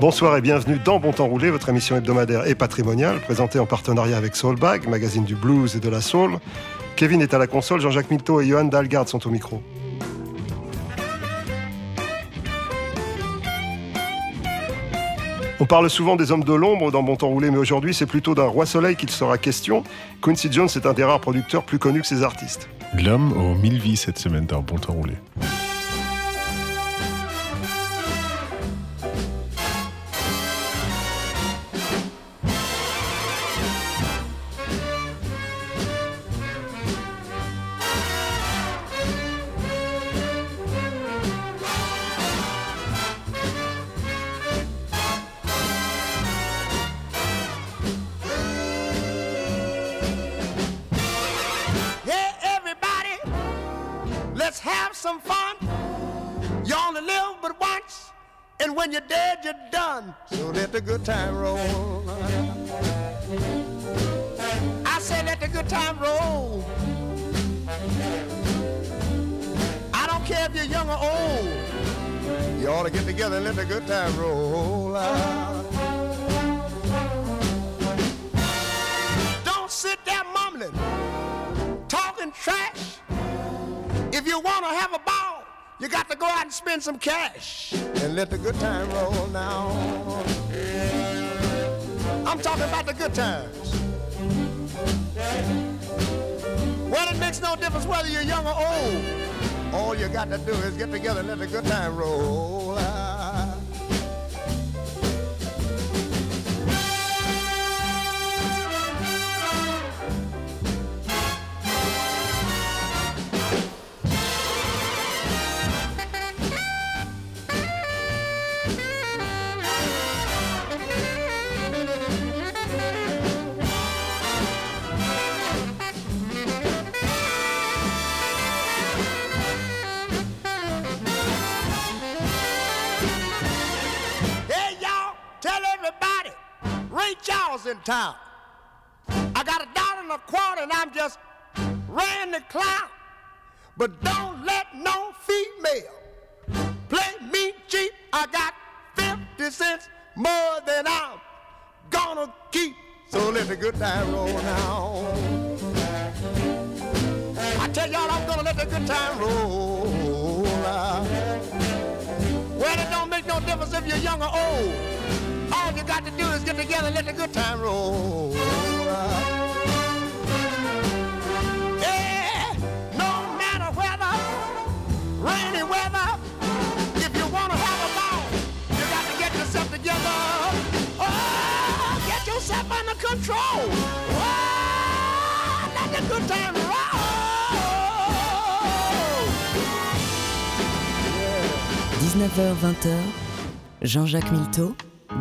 Bonsoir et bienvenue dans Bon Temps Roulé, votre émission hebdomadaire et patrimoniale, présentée en partenariat avec Soulbag, magazine du blues et de la soul. Kevin est à la console, Jean-Jacques Milto et Johan Dalgard sont au micro. On parle souvent des hommes de l'ombre dans Bon Temps Roulé, mais aujourd'hui c'est plutôt d'un roi soleil qu'il sera question. Quincy Jones est un des rares producteurs plus connus que ses artistes. L'homme aux mille vies cette semaine dans Bon Temps Roulé. Ought to get together and let the good time roll. Out. Don't sit there mumbling talking trash. If you want to have a ball, you got to go out and spend some cash and let the good time roll now. I'm talking about the good times. Well, it makes no difference whether you're young or old. All you got to do is get together and let the good time roll. Charles in town. I got a dollar and a quarter and I'm just ran the clown. But don't let no female play me cheap. I got 50 cents more than I'm gonna keep. So let the good time roll now. I tell y'all I'm gonna let the good time roll. now. Well, it don't make no difference if you're young or old. You got to do is get together and let the good time roll. Oh, control. Oh, let the good time roll. 19h-20h, Jean-Jacques Milteau,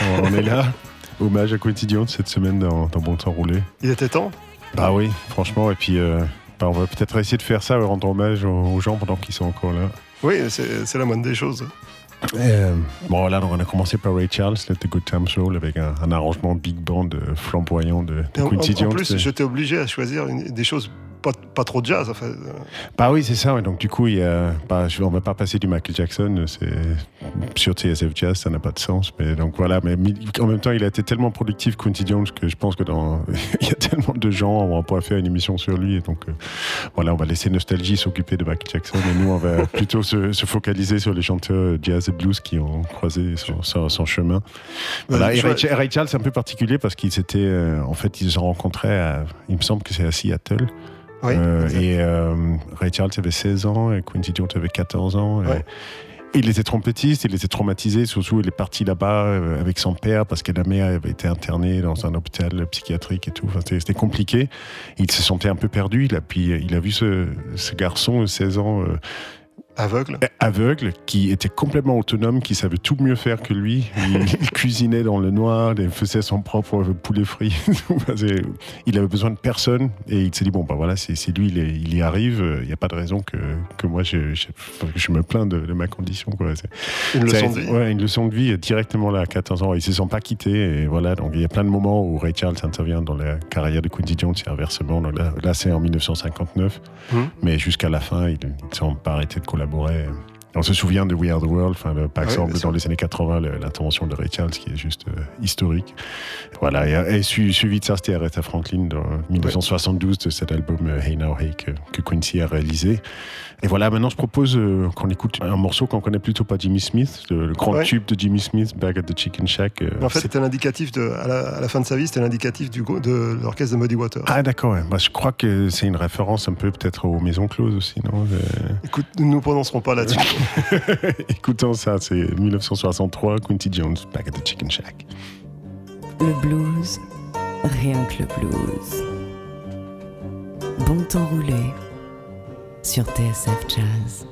On on est là. Hommage à Quincy Jones cette semaine dans, dans Bon Temps Roulé. Il était temps? Bah oui, franchement. Et puis, euh, bah, on va peut-être essayer de faire ça, rendre hommage aux, aux gens pendant qu'ils sont encore là. Oui, c'est la moindre des choses. Euh, bon, là, donc, on a commencé par Ray Charles, Let the Good Time Soul, avec un, un arrangement big band euh, flamboyant de, de en, Quincy en- en Jones. plus, j'étais obligé à choisir une- des choses pas, pas trop jazz. Enfin, euh, Bah oui, c'est ça. ouais. Donc, du coup, il y a, bah, je, on va pas passer du Michael Jackson. C'est sur TSF Jazz, ça n'a pas de sens. Mais donc voilà. Mais en même temps, il a été tellement productif, Quincy Jones, que je pense que dans, il y a tellement de gens, on pourrait faire une émission sur lui. Et donc, euh, voilà, on va laisser Nostalgie s'occuper de Michael Jackson. Et nous, on va plutôt se, se focaliser sur les chanteurs jazz et blues qui ont croisé son, son- son chemin. Voilà. Et Ray, Ray Charles, c'est un peu particulier parce qu'ils étaient, euh, en fait, ils se rencontraient. À, il me semble que c'est à Seattle. Oui, Euh, et euh, Ray Charles avait 16 ans et Quincy Jones avait 14 ans. Et- Ouais. Il était trompettiste, il était traumatisé, surtout il est parti là-bas euh, avec son père parce que la mère avait été internée dans un hôpital psychiatrique et tout. Enfin, c'était compliqué. Il se sentait un peu perdu. Il a, puis, il a vu ce, ce garçon de 16 ans euh, aveugle. aveugle qui était complètement autonome, qui savait tout mieux faire que lui. Il, cuisinait dans le noir, il faisait son propre poulet frit. Il avait besoin de personne et il s'est dit bon bah voilà c'est lui il, est- il y arrive. Il n'y a pas de raison que, que moi je, je, je me plains de, de ma condition quoi. Une leçon de vie. Ouais, une leçon de vie directement là à 14 ans. Ils se sont pas quittés et voilà. Donc il y a plein de moments où Ray Charles intervient dans la carrière de Quincy Jones et inversement. Donc là, là, c'est en 1959, Mhm. mais jusqu'à la fin ils ne sont pas arrêtés de collaborer. On se souvient de We Are the World, enfin, par exemple, dans les années 80, le- l'intervention de Ray Charles, qui est juste euh, historique. Voilà, et, et su- suivi de ça, c'était Aretha Franklin dans 1972 de cet album euh, Hey Now Hey que, que Quincy a réalisé. Et voilà, maintenant je propose euh, qu'on écoute un morceau qu'on connaît plutôt pas Jimmy Smith, le, le grand Ouais. tube de Jimmy Smith, Back at the Chicken Shack. euh, en fait, c'était l'indicatif à la, à la fin de sa vie, c'était l'indicatif de l'orchestre de Muddy Waters. ah d'accord, ouais. Bah, je crois que c'est une référence un peu peut-être aux Maisons Closes aussi, non Euh, Écoute, nous ne nous prononcerons pas là-dessus. Écoutons ça, c'est 1963, Quincy Jones, Back at the Chicken Shack. Le blues, rien que le blues. Bon temps roulé sur TSF Jazz.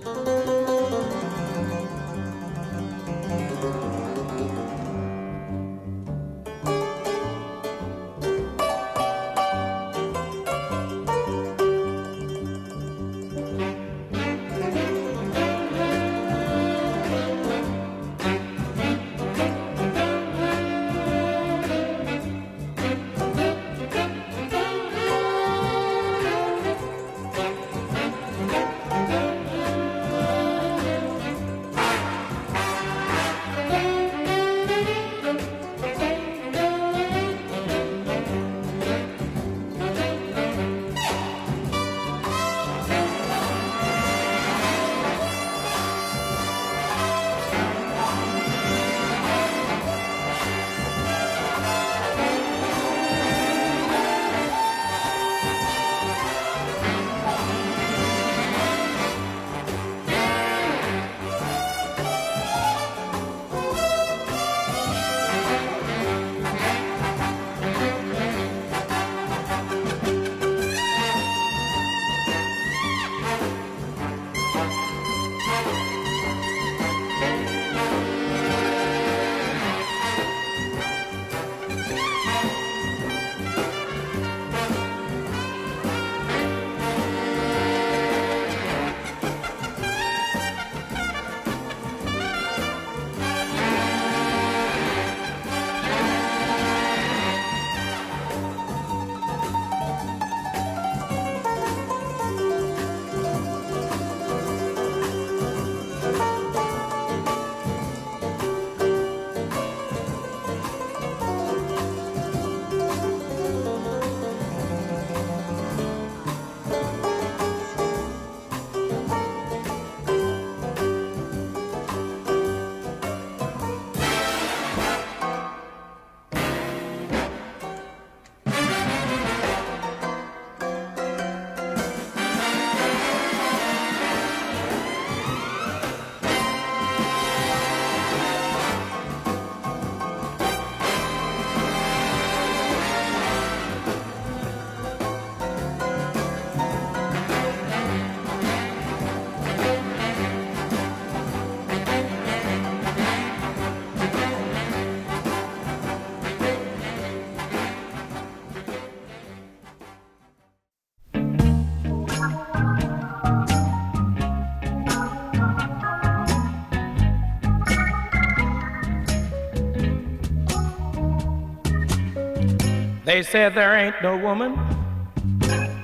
They said there ain't no woman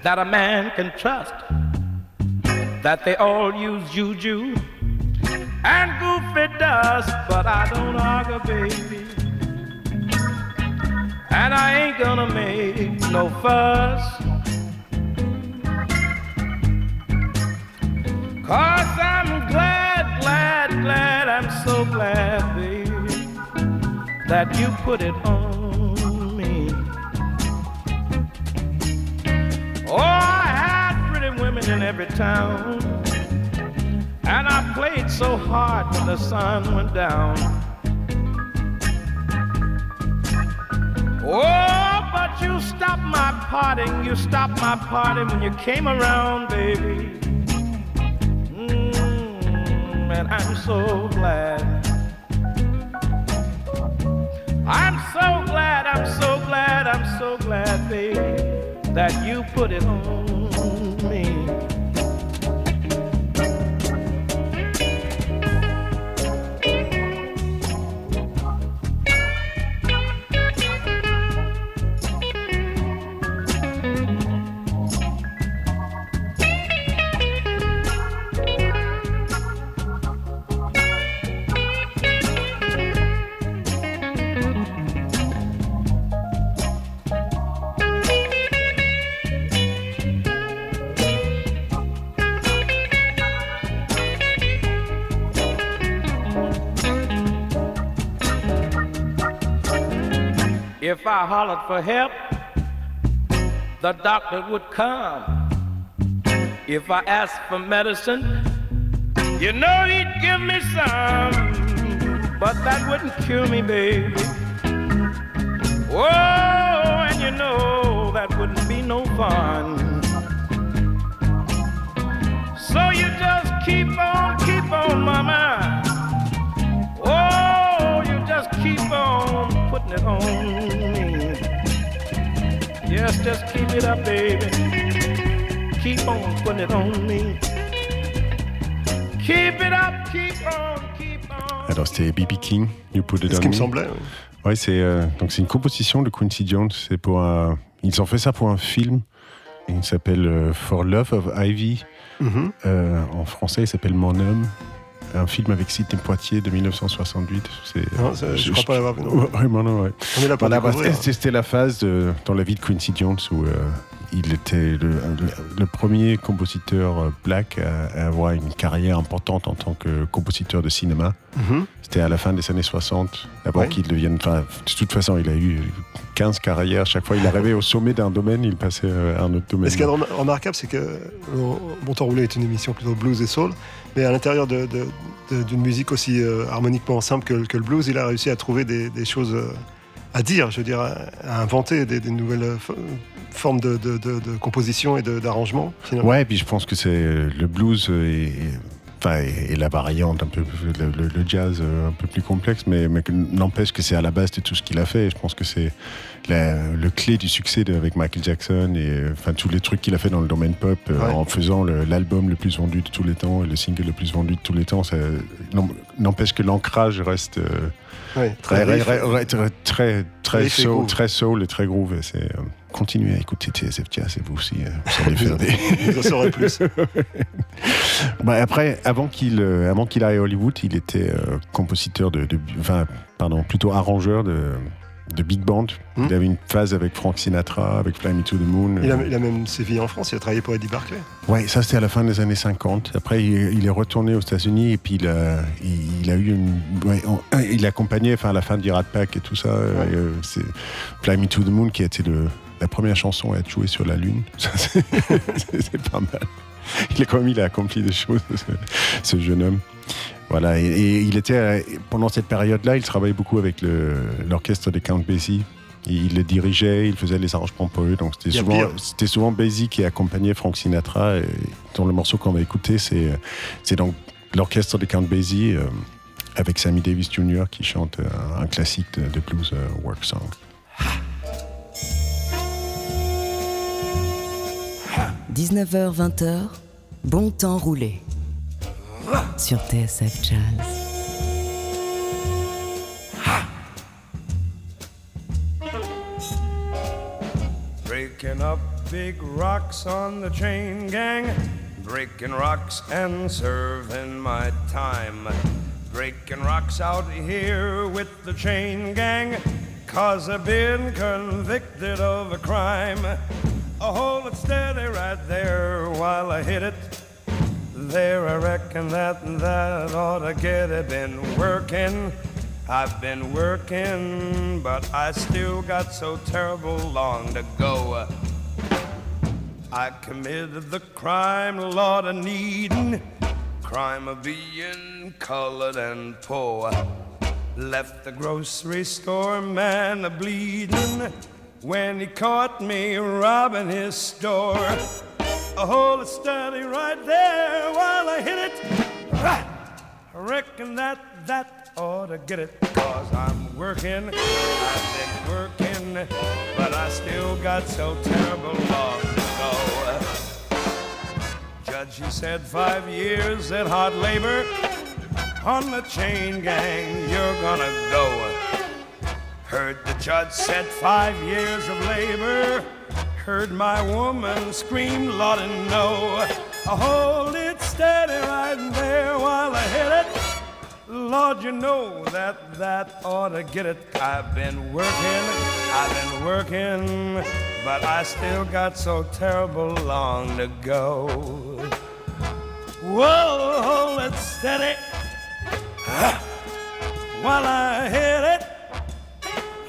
that a man can trust, that they all use juju and goofy dust, but I don't argue, baby. And I ain't gonna make no fuss. Cause I'm glad, glad, glad, I'm so glad, baby, that you put it on women in every town. And I played so hard when the sun went down. Oh, but you stopped my partying, you stopped my party when you came around, baby. Mm, and I'm so glad. I'm so glad, I'm so glad, I'm so glad, baby, that you put it on If I hollered for help, the doctor would come. If I asked for medicine, you know he'd give me some. But that wouldn't cure me, baby. Oh, and you know that wouldn't be no fun. So you just keep on, keep on, mama. Oh, you just keep on putting it on. Yes, just keep it up, baby. Keep on putting it on me. Keep it up, keep on, keep on. Alors c'était B.B. King, You Put It C'est ce On qui me Me. semblait. oui. Ouais, c'est euh, donc c'est une composition de Quincy Jones. C'est pour un, ils ont fait ça pour un film. Il s'appelle euh, For Love of Ivy. Mhm. Euh, en français, il s'appelle Mon homme. Un film avec Sidney Poitier de 1968. C'est, Non, ça, je crois pas l'avoir vu, non. Ouais, ouais. On est là pour Voilà, bah, c'était c'était la phase de- dans la vie de Quincy Jones où euh, il était le, le- le premier compositeur euh, black à, avoir une carrière importante en tant que compositeur de cinéma. Mhm. C'était à la fin des années 60, avant Ouais. qu'il devienne. enfin, de toute façon, il a eu 15 carrières. Chaque fois, il arrivait au sommet d'un domaine, il passait euh, à un autre domaine. Et ce qui est rem- remarquable, c'est que euh, Bon Temps Roulé est une émission plutôt blues et soul, mais à l'intérieur d'une musique aussi harmoniquement simple que, que le blues, il a réussi à trouver des, des choses à dire, je veux dire, à, inventer des, nouvelles euh, fo- formes de, de- de- de composition et d'arrangement. Ouais, et puis je pense que c'est euh, le blues euh, et, et- enfin, et, la variante un peu le, jazz euh, un peu plus complexe, mais, n'empêche que c'est à la base de tout ce qu'il a fait. Et je pense que c'est la- le clé du succès de- avec Michael Jackson et euh, enfin tous les trucs qu'il a fait dans le domaine pop euh, en faisant l'album le, plus vendu de tous les temps et le single le plus vendu de tous les temps. N'empêche que l'ancrage reste euh, Ouais, très, très, très, soul, très soul et très groove. Et c'est euh, continuez à écouter TSF Jazz et vous aussi, euh, vous allez faire des. Vous en saurez plus. Bah, après, avant qu'il euh, avant qu'il aille à Hollywood, il était euh, compositeur de, de- enfin, pardon, plutôt arrangeur de, de big band. Hmm. Il avait une phase avec Frank Sinatra, avec Fly Me to the Moon. Il a, il a même sévi en France, il a travaillé pour Eddie Barclay. Ouais, ça c'était à la fin des années 50. Après, il, il est retourné aux États-Unis et puis il a, il, a eu une, ouais, on- il accompagnait, enfin à la fin du Rat Pack et tout ça. euh, c'est Fly Me to the Moon qui a été le, la première chanson à être jouée sur la Lune. C'est pas mal. Il a quand même, il a accompli des choses, ce, ce jeune homme. Voilà, et, et il était pendant cette période-là, il travaillait beaucoup avec l'orchestre des Count Basie. Il, le dirigeait, il faisait les arrangements pour eux. Donc c'était souvent, c'était souvent Basie qui accompagnait Frank Sinatra. Et dans le morceau qu'on va écouter, c'est c'est donc l'orchestre des Count Basie euh, avec Sammy Davis Jr. qui chante euh, un, classique de, de blues euh, work song. 19h-20h, bon temps roulé. Sur TSF Jazz. Breaking up big rocks on the chain gang. Breaking rocks and serving my time. Breaking rocks out here with the chain gang. Cause I've been convicted of a crime. I hold it steady right there while I hit it. There, I reckon that that ought to get it. Been working, I've been working, but I still got so terrible long to go. I committed the crime, Lord, of needing, crime of being colored and poor. Left the grocery store man a bleeding when he caught me robbing his store. Hold it steady right there while I hit it. Ah! I reckon that that ought to get it. Cause I'm working, I've been working, but I still got so terrible long to go. Judge, he said five years in hard labor on the chain gang, you're gonna go. Heard the judge said five years of labor. Heard my woman scream, Lord, and no. I hold it steady right there while I hit it. Lord, you know that that ought to get it. I've been working, I've been working, but I still got so terrible long to go. Whoa, hold it steady while I hit it.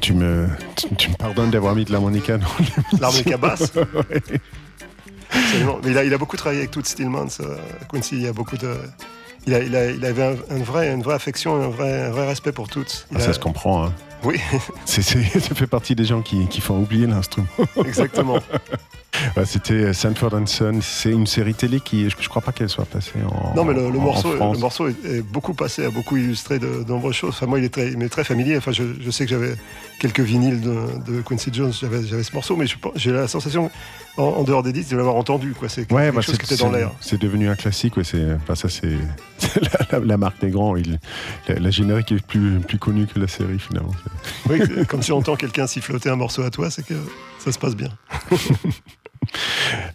Tu me, tu, tu me pardonnes d'avoir mis de l'harmonica dans. L'harmonica basse Ouais. Absolument. Mais il a, il a beaucoup travaillé avec Toots Stillman, Quincy. Il, y a beaucoup de, il, a, il, a, il avait un, un vrai, une vraie affection et un vrai, un vrai respect pour Toots. Ah, ça se comprend. Hein. Oui, C'est- c'est- ça fait partie des gens qui, qui font oublier l'instrument. exactement. C'était Sanford and Son. C'est une série télé qui, je, je crois pas qu'elle soit passée en. Non, mais le, le en- en morceau, France. le morceau est, est beaucoup passé, a beaucoup illustré de, de nombreuses choses. Enfin, moi, il est très, il m'est très familier. Enfin, je, je sais que j'avais quelques vinyles de, de Quincy Jones, j'avais, ce morceau, mais j'ai la sensation, en, en dehors des disques, de l'avoir entendu. Quoi. C'est quelque bah, chose c'est, qui était dans l'air. c'est devenu un classique. Ouais, c'est, enfin, ça, c'est, la, la- la marque des grands. Il- la, la générique est plus, plus connue que la série finalement. Oui, comme si on entend quelqu'un siffloter un morceau à toi, c'est que ça se passe bien.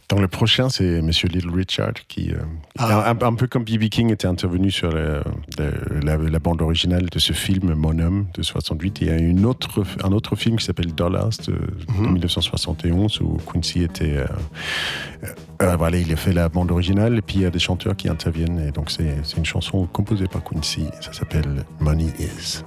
Donc le prochain, c'est Monsieur Little Richard, qui, euh, ah. un, peu comme B.B. King était intervenu sur la, bande originale de ce film Mon homme de 68. Il y a une autre, un autre film qui s'appelle Dollars euh, mhm. de, 1971 où Quincy était. Euh, euh, voilà, il a fait la bande originale et puis il y a des chanteurs qui interviennent. Et donc c'est une chanson composée par Quincy. Ça s'appelle Money Is.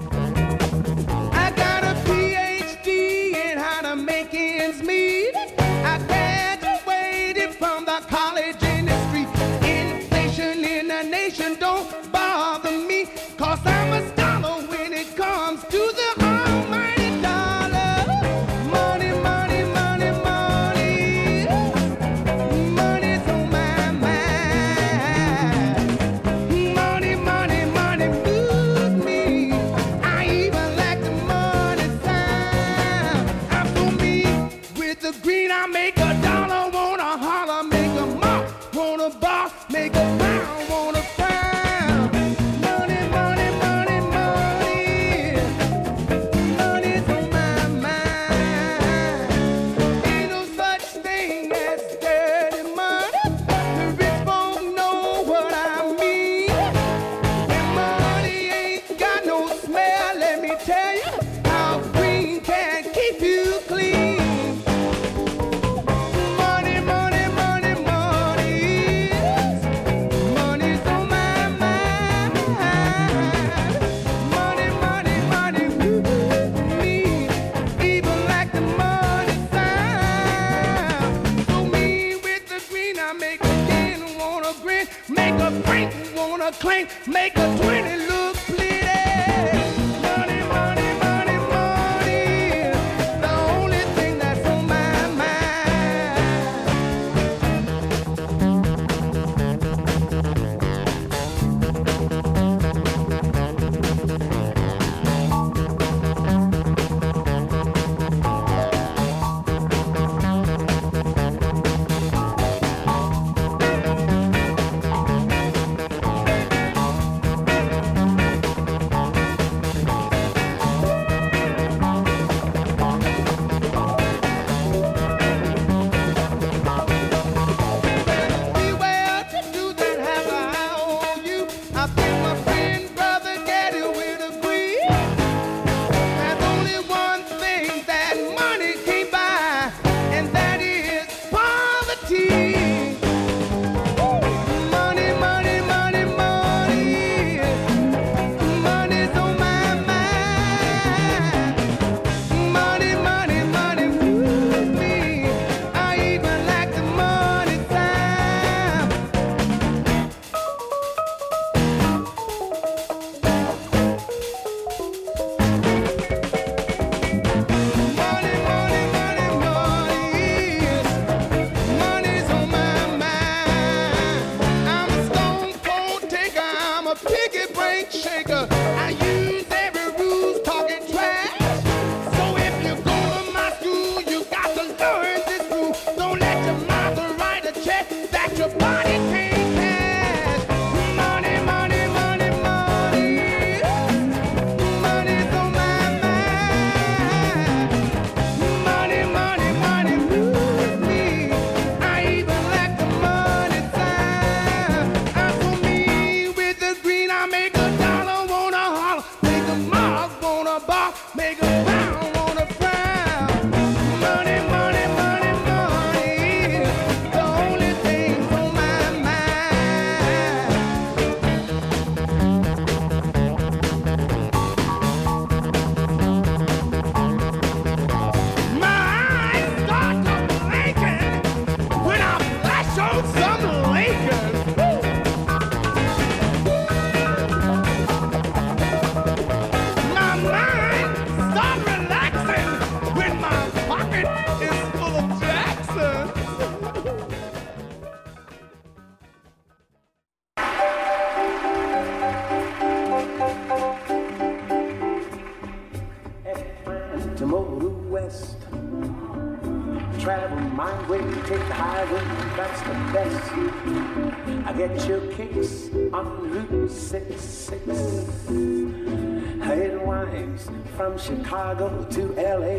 Chicago to LA,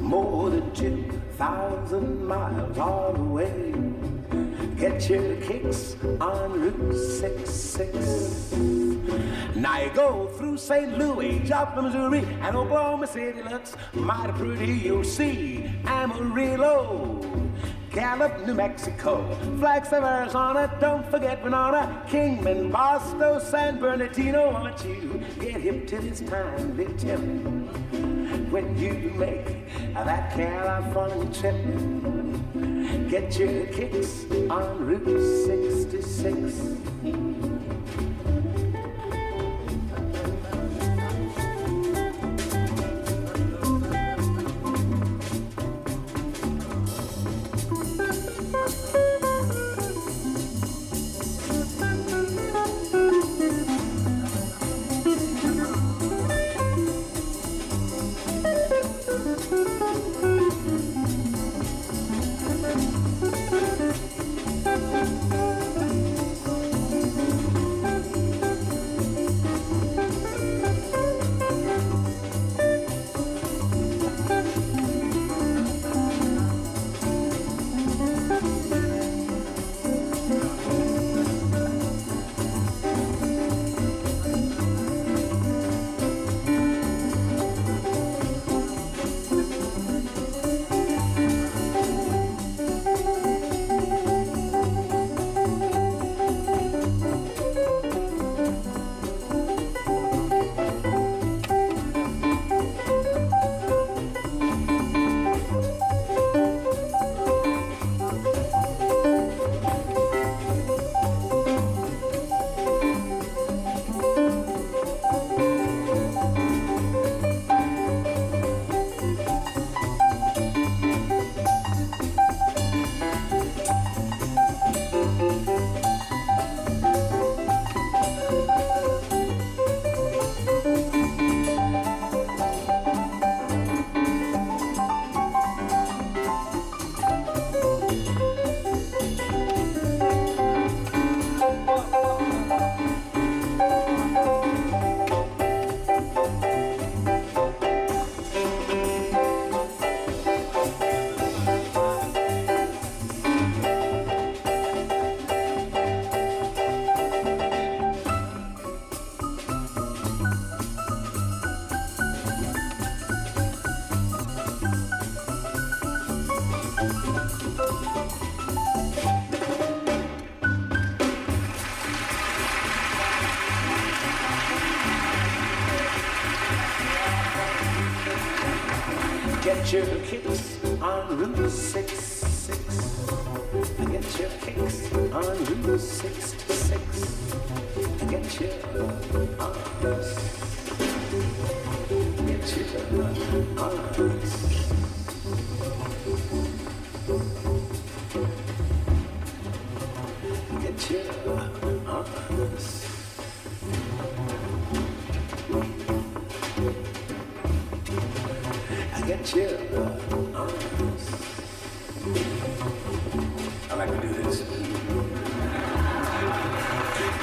more than 2,000 miles all the way. Get your kicks on Route 66. Now you go through St. Louis, Joplin, Missouri, and Oklahoma City looks mighty pretty. You'll see Amarillo. Gallup, New Mexico, Flags of Arizona. Don't forget Winona, Kingman, Boston, San Bernardino. Want you get hip to this time, big tip when you make that California trip. Get your kicks on Route 66.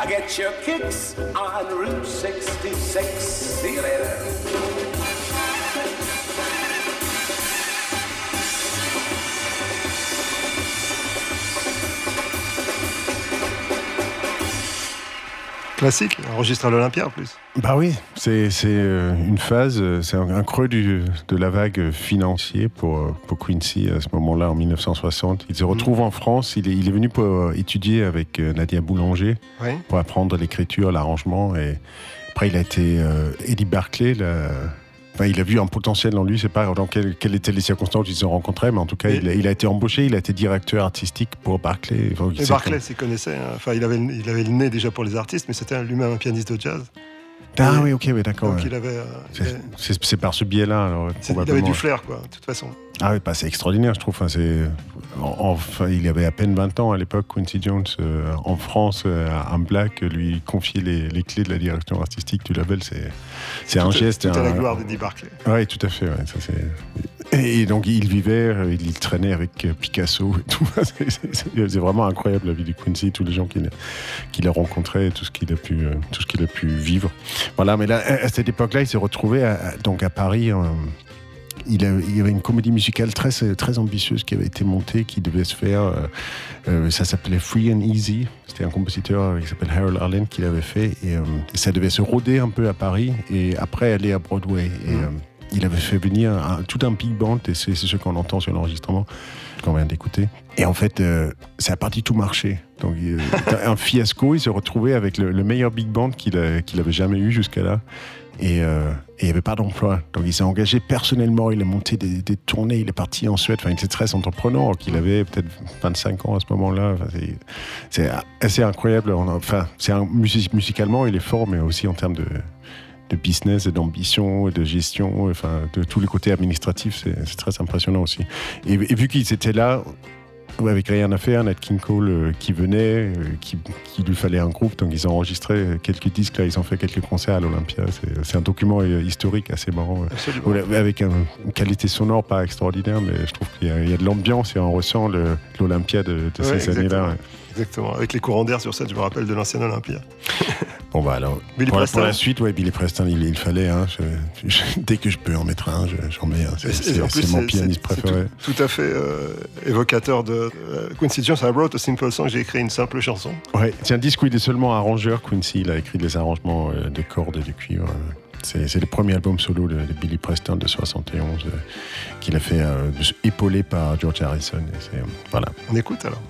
I get your kicks on Route 66. See you later. Classique, enregistré à l'Olympia en plus. Bah oui, c'est euh, une phase, euh, c'est un, creux du- de la vague financier pour, euh, pour Quincy à ce moment-là, en 1960. Il se retrouve en France, il est, il est venu pour étudier avec Nadia Boulanger, Oui. pour apprendre l'écriture, l'arrangement. Et après, il a été euh, Eddie Barclay. enfin, il a vu un potentiel en lui. Je sais pas dans quelles, quelles étaient les circonstances où ils se mais en tout cas, il, a, il a été embauché. Il a été directeur artistique pour Barclay. Enfin, Et Barclay s'y connaissait. hein. Enfin, il avait, il avait le nez déjà pour les artistes, mais c'était lui-même un pianiste de jazz. Ah oui, ok, oui, d'accord. Ouais. euh, C'est- avait- par ce biais-là. alors, il avait du flair, quoi, de toute façon. Ah oui, bah, c'est extraordinaire, je trouve. Enfin, c'est... en- Enfin, il avait à peine 20 ans à l'époque, Quincy Jones, euh, en France, euh, un black, lui confier les, les clés de la direction artistique du label, c'est, c'est un geste. Tout à la un- gloire d'Eddie Barclay. Oui, tout à fait. ouais, ça, c'est... Et donc, il vivait, euh, il traînait avec Picasso et tout. C'est, vraiment incroyable la vie du Quincy, tous les gens qu'il a, qu'il a rencontrés, et tout ce qu'il a pu, euh, tout ce qu'il a pu vivre. Voilà, mais là, à cette époque-là, il s'est retrouvé à, donc à Paris. Il, a- il y avait une comédie musicale très, très ambitieuse qui avait été montée, qui devait se faire. euh, euh, ça s'appelait Free and Easy. C'était un compositeur qui s'appelle Harold Arlen qui l'avait fait. Et euh, ça devait se rôder un peu à Paris et après aller à Broadway. Et euh, il avait fait venir un- tout un big band, et c'est ce qu'on entend sur l'enregistrement qu'on vient d'écouter. Et en fait, ça a pas du tout marché. Donc, c'était un fiasco. Il s'est retrouvé avec le, le meilleur big band qu'il avait jamais eu jusqu'à là. Et, euh, il n'y avait pas d'emploi. Donc il s'est engagé personnellement, il a monté des, tournées, il est parti en Suède. Enfin, il était très entreprenant, alors qu'il avait peut-être 25 ans à ce moment-là. C'est- assez incroyable. Enfin, c'est musicalement, il est fort, mais aussi en termes de, business et d'ambition et de gestion, enfin, de tous les côtés administratifs, c'est très impressionnant aussi. Et, et vu qu'ils étaient là, avec rien à faire, Nat King Cole euh, qui venait, euh, qui, qui lui fallait un groupe, donc ils ont enregistré quelques disques, là, ils ont fait quelques concerts à l'Olympia. C'est- un document euh, historique assez marrant. euh, Absolument. avec un- une qualité sonore pas extraordinaire, mais je trouve qu'il y, a- il y a de l'ambiance et on ressent l'Olympia de, de Ouais, ces années-là. Exactement. Avec les courants d'air sur scène, je me rappelle de l'ancien Olympia. Bon, bah alors, Billy pour, Preston. pour la suite, ouais, Billy Preston, il, il fallait. hein, je- je- dès que je peux en mettre un, je- j'en mets un. C'est mon pianiste préféré. Tout, tout à fait euh, évocateur de euh, Quincy Jones. I wrote a simple song. J'ai écrit une simple chanson. Ouais, c'est un disque où il est seulement arrangeur. Quincy, il a écrit des arrangements euh, de cordes et de cuivre. C'est c'est le premier album solo de, de Billy Preston de 71 euh, qu'il a fait euh, épaulé par George Harrison. Et c'est, euh, voilà, On écoute alors.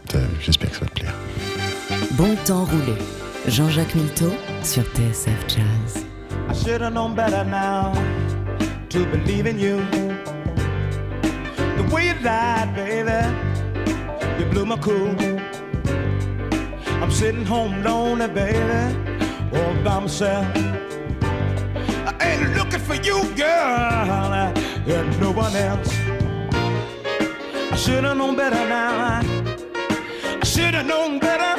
J'espère que ça va te plaire. Bon temps roulé. Jean-Jacques Milteau sur TSF Jazz. I should have known better now to believe in you. The way you lied, baby, you blew my cool. I'm sitting home lonely, baby, all by myself. I ain't looking for you, girl, and no one else. I should have known better now. I should have known better.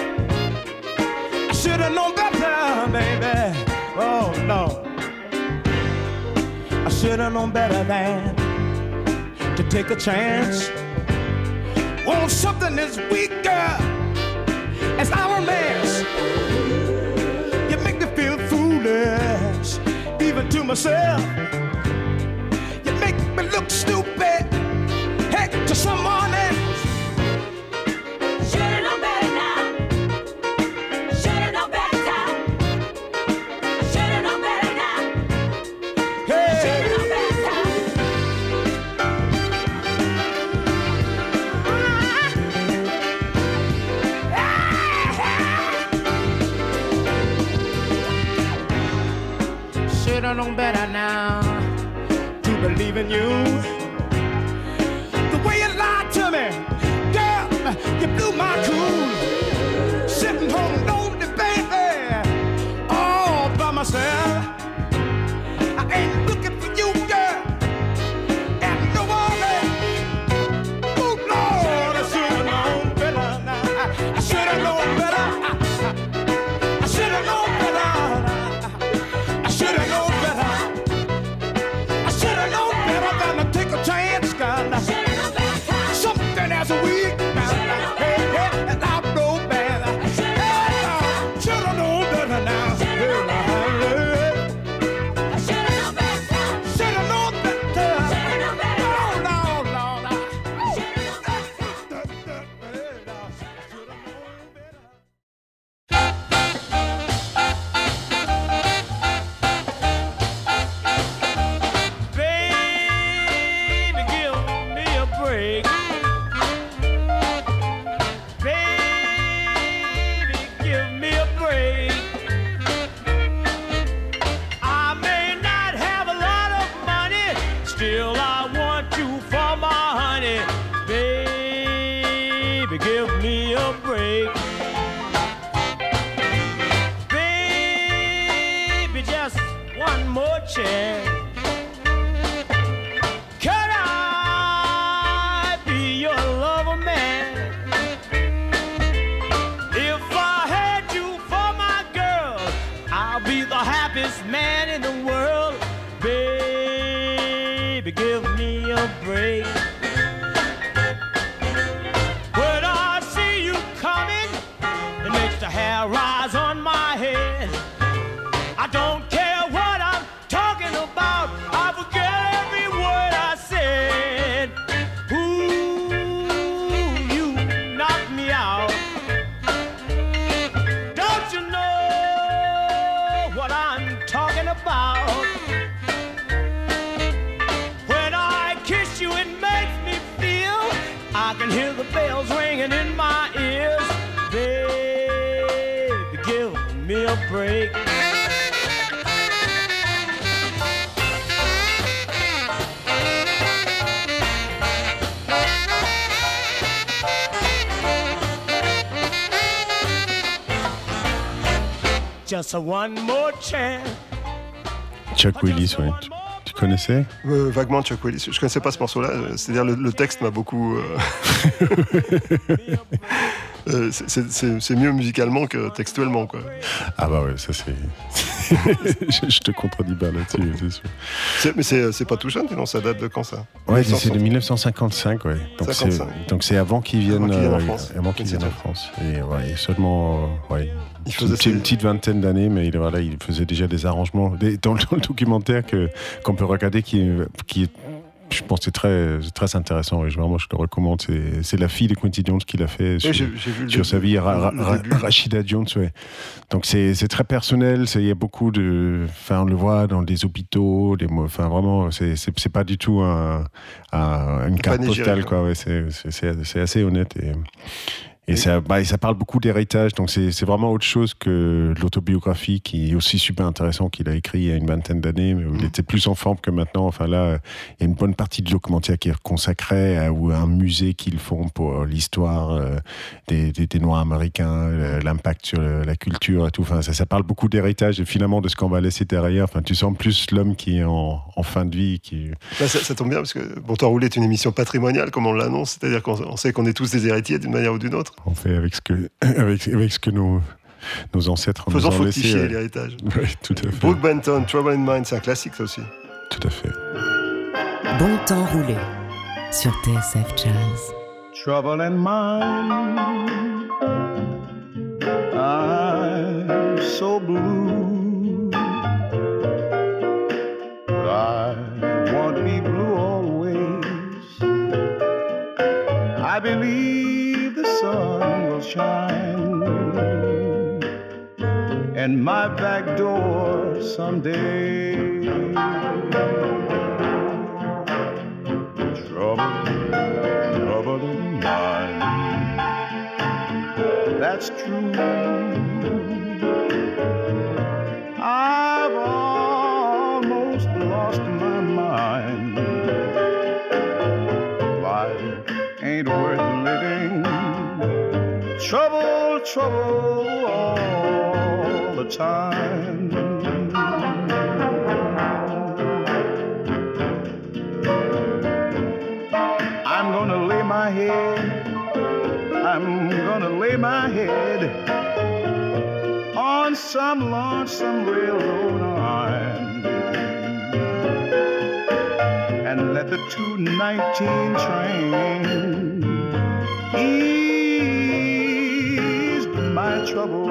I should have known better, baby. Oh no. I should have known better than to take a chance on something as weak, girl, as our romance. To myself. You make me look stupid, heck, to someone else. Rise Just a one more chance. Chuck Willis, ouais. Tu, tu connaissais? Euh, vaguement Chuck Willis. Je connaissais pas ce morceau-là. euh, C'est-à-dire le, le texte m'a beaucoup. euh, c'est- mieux musicalement que textuellement, quoi. Ah bah ouais, ça c'est... je, je te contredis pas là-dessus, c'est sûr. Mais c'est pas tout jeune, sinon ça date de quand ça? Ouais, c'est de 1955, ouais. Donc c'est 55. donc c'est avant qu'ils viennent, Avant qu'ils viennent en euh, France. avant qu'ils viennent en France. Et ouais, et seulement, euh, ouais, Il une, faisait petite- une petite vingtaine d'années, mais il, voilà, il faisait déjà des arrangements des- dans, le, dans le documentaire que qu'on peut regarder, qui, qui est je pense que c'est très, très intéressant vraiment je le recommande. C'est, c'est la fille de Quincy Jones qui l'a fait sur, j'ai- j'ai vu le sur sa vie, Ra- Ra-. Rachida Jones. Ouais. Donc c'est, c'est très personnel. Il y a beaucoup de, enfin on le voit dans des hôpitaux, des, enfin vraiment c'est, pas du tout un, un- une carte postale quoi. Ouais, c'est, assez honnête et et ça, bah, et ça parle beaucoup d'héritage, donc c'est vraiment autre chose que l'autobiographie qui est aussi super intéressant qu'il a écrit il y a une vingtaine d'années, mais où Mm. il était plus en forme que maintenant. Enfin là, il y a une bonne partie du documentaire qui est consacrée à ou à un musée qu'ils font pour l'histoire euh, des, des- des Noirs américains, l'impact sur la culture et tout. Enfin, ça, ça parle beaucoup d'héritage et finalement de ce qu'on va laisser derrière. Enfin, tu sens plus l'homme qui est en, en fin de vie, qui Là, ça, ça tombe bien parce que Bon Temps Roulé est une émission patrimoniale, comme on l'annonce, c'est-à-dire qu'on on sait qu'on est tous des héritiers d'une manière ou d'une autre. On fait avec ce que, avec, avec ce que nos, nos ancêtres Faisons nous ont laissé. fructifier ouais. l'héritage. Oui, tout à fait. Brooke Benton, Trouble in Mind, c'est un classique ça aussi. Tout à fait. Bon temps roulé sur TSF Jazz. trouble in mind. I'm so blue, sun will shine and my back door someday. Trouble trouble in mind. That's true. I've almost lost my mind. Trouble, all the time. I'm gonna lay my head, I'm gonna lay my head on some lonesome railroad line and let the 219 train my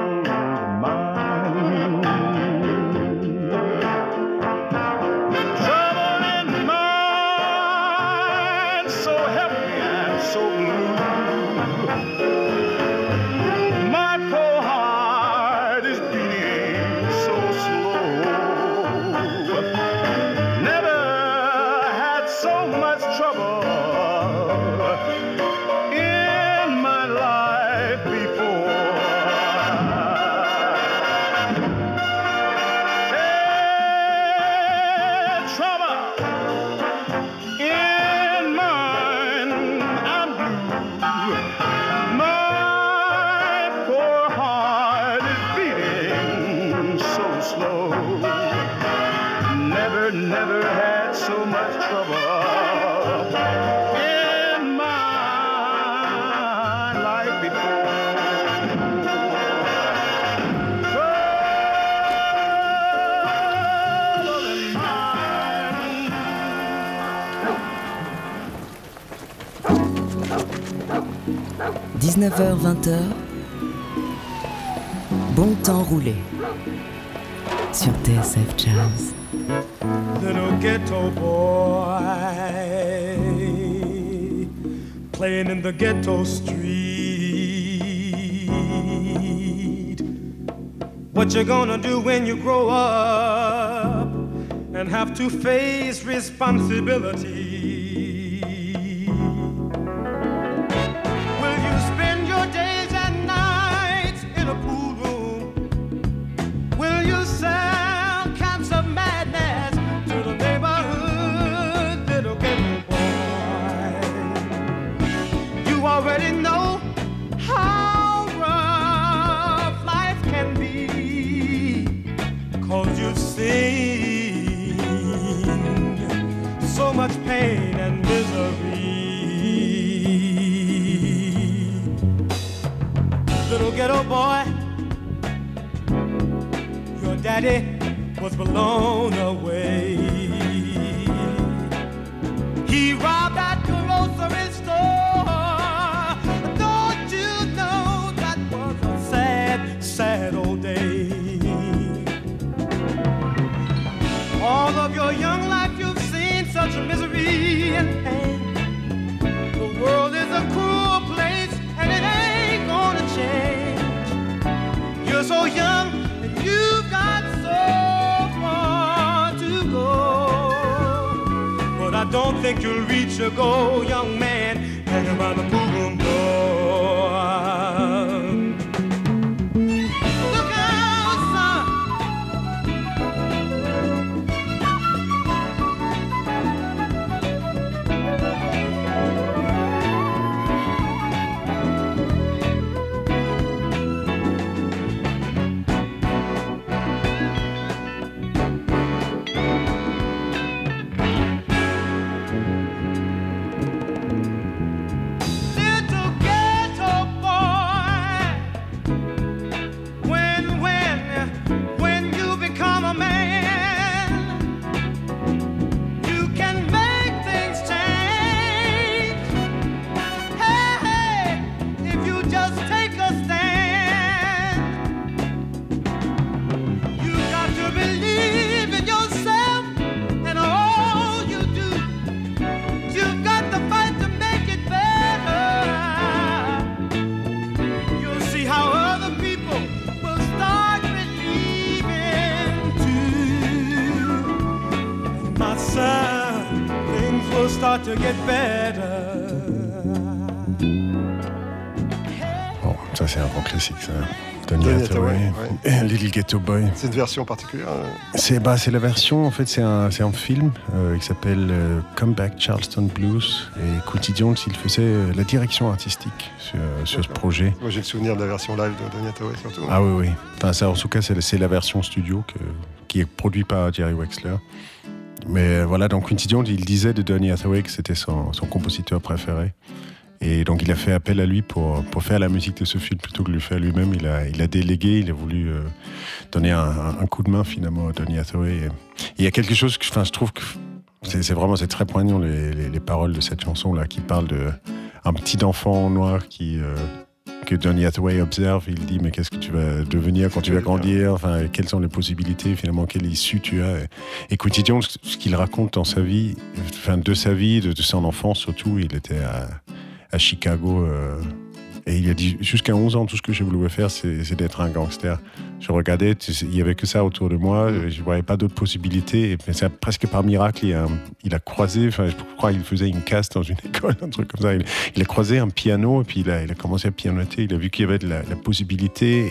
19h-20h, bon temps roulé sur TSF Jazz. little ghetto boy playing in the ghetto street. What you gonna do when you grow up and have to face responsibility? Think you'll reach your goal, young man, hanging by the boom start to get better. Bon, ça c'est un grand classique, ça. Donny Donny Hathaway, Hathaway, Little Ghetto Boy. C'est une version particulière. euh, C'est bah, c'est la version, en fait, c'est un, c'est un film euh, qui s'appelle euh, Come Back Charleston Blues. Et Quincy Jones, il faisait euh, la direction artistique sur, sur ce projet. Moi, j'ai le souvenir de la version live de Donny Hathaway, surtout. Ah oui, oui. Enfin, ça, en tout cas, c'est c'est la version studio que- qui est produite par Jerry Wexler. Mais voilà, donc Quincy Jones, il disait de Donny Hathaway que c'était son, compositeur préféré. Et donc, il a fait appel à lui pour, pour faire la musique de ce film plutôt que de le faire lui-même. Il a, il a délégué, il a voulu euh, donner un, coup de main finalement à Donny Hathaway. Il y a quelque chose que je trouve que c'est vraiment c'est très poignant les, les- les paroles de cette chanson là qui parle de un petit enfant noir qui euh, que Donny Hathaway observe. Il dit mais qu'est-ce que tu vas devenir quand tu vas grandir? Enfin quelles sont les possibilités finalement quelle issue tu as? Et Quincy Jones ce qu'il raconte dans sa vie, enfin de sa vie, de, de son enfance surtout, il était à, à Chicago. euh, et il a dit, jusqu'à 11 ans, tout ce que je voulais faire, c'est d'être un gangster. Je regardais, il y avait que ça autour de moi, euh, je voyais pas d'autres possibilités. Puis, c'est presque par miracle, il a, croisé, enfin, je crois qu'il faisait une casse dans une école, un truc comme ça. Il, a croisé un piano, et puis il a, commencé à pianoter. Il a vu qu'il y avait de la, possibilité,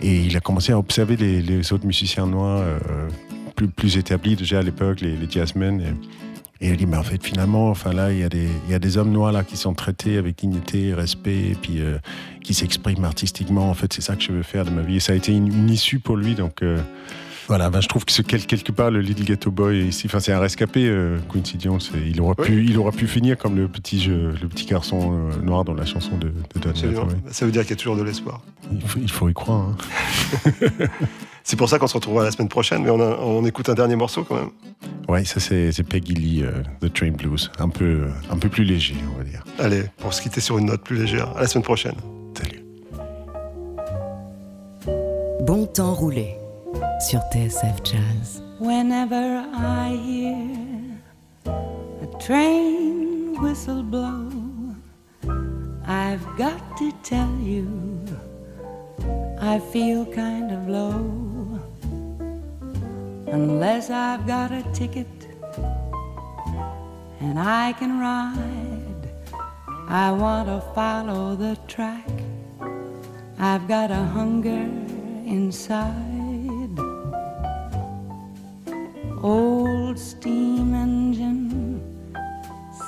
et, il a commencé à observer les, autres musiciens noirs euh, plus, établis déjà à l'époque, les, les jazzmen. Et il dit, mais en fait, finalement, enfin là, il y, a des, y a des hommes noirs là qui sont traités avec dignité, respect, et puis euh, qui s'expriment artistiquement. En fait, c'est ça que je veux faire de ma vie. Et ça a été une, une issue pour lui. Donc euh, voilà, ben, je trouve que c'est quel- quelque part le Little Ghetto Boy ici. Enfin, c'est un rescapé, euh, Quincy Jones. et Il aura, pu, il aura pu finir comme le petit, jeu- le petit garçon euh, noir dans la chanson de, de. Hathaway. Ça veut dire qu'il y a toujours de l'espoir. Il faut, il faut y croire. hein. C'est pour ça qu'on se retrouvera la semaine prochaine, mais on, a- on écoute un dernier morceau quand même. Ouais, ça c'est c'est Peggy Lee, euh, The Train Blues. Un peu, un peu plus léger, on va dire. Allez, pour se quitter sur une note plus légère. À la semaine prochaine. Salut. Bon temps roulé sur TSF Jazz. Whenever I hear a train whistle blow, I've got to tell you, I feel kind of low. Unless I've got a ticket and I can ride, I want to follow the track. I've got a hunger inside. Old steam engine,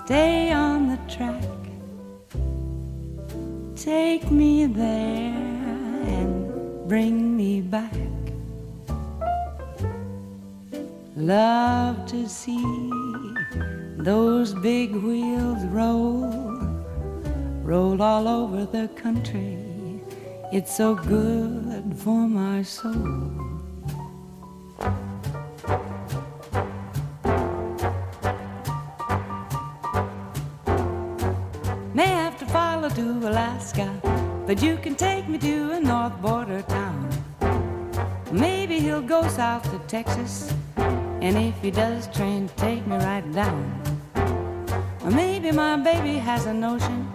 stay on the track. Take me there and bring me back. Love to see those big wheels roll, roll all over the country It's so good for my soul. But you can take me to a north border town. Maybe he'll go south to Texas, and if he does, train take me right down. Or maybe my baby has a notion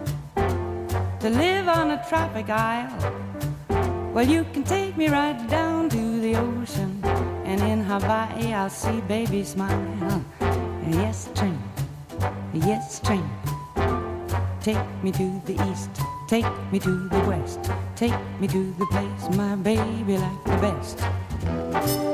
to live on a tropic isle. Well, you can take me right down to the ocean, and in Hawaii I'll see baby smile. Yes, train, yes, train. Take me to the east, take me to the west, take me to the place my baby like the best.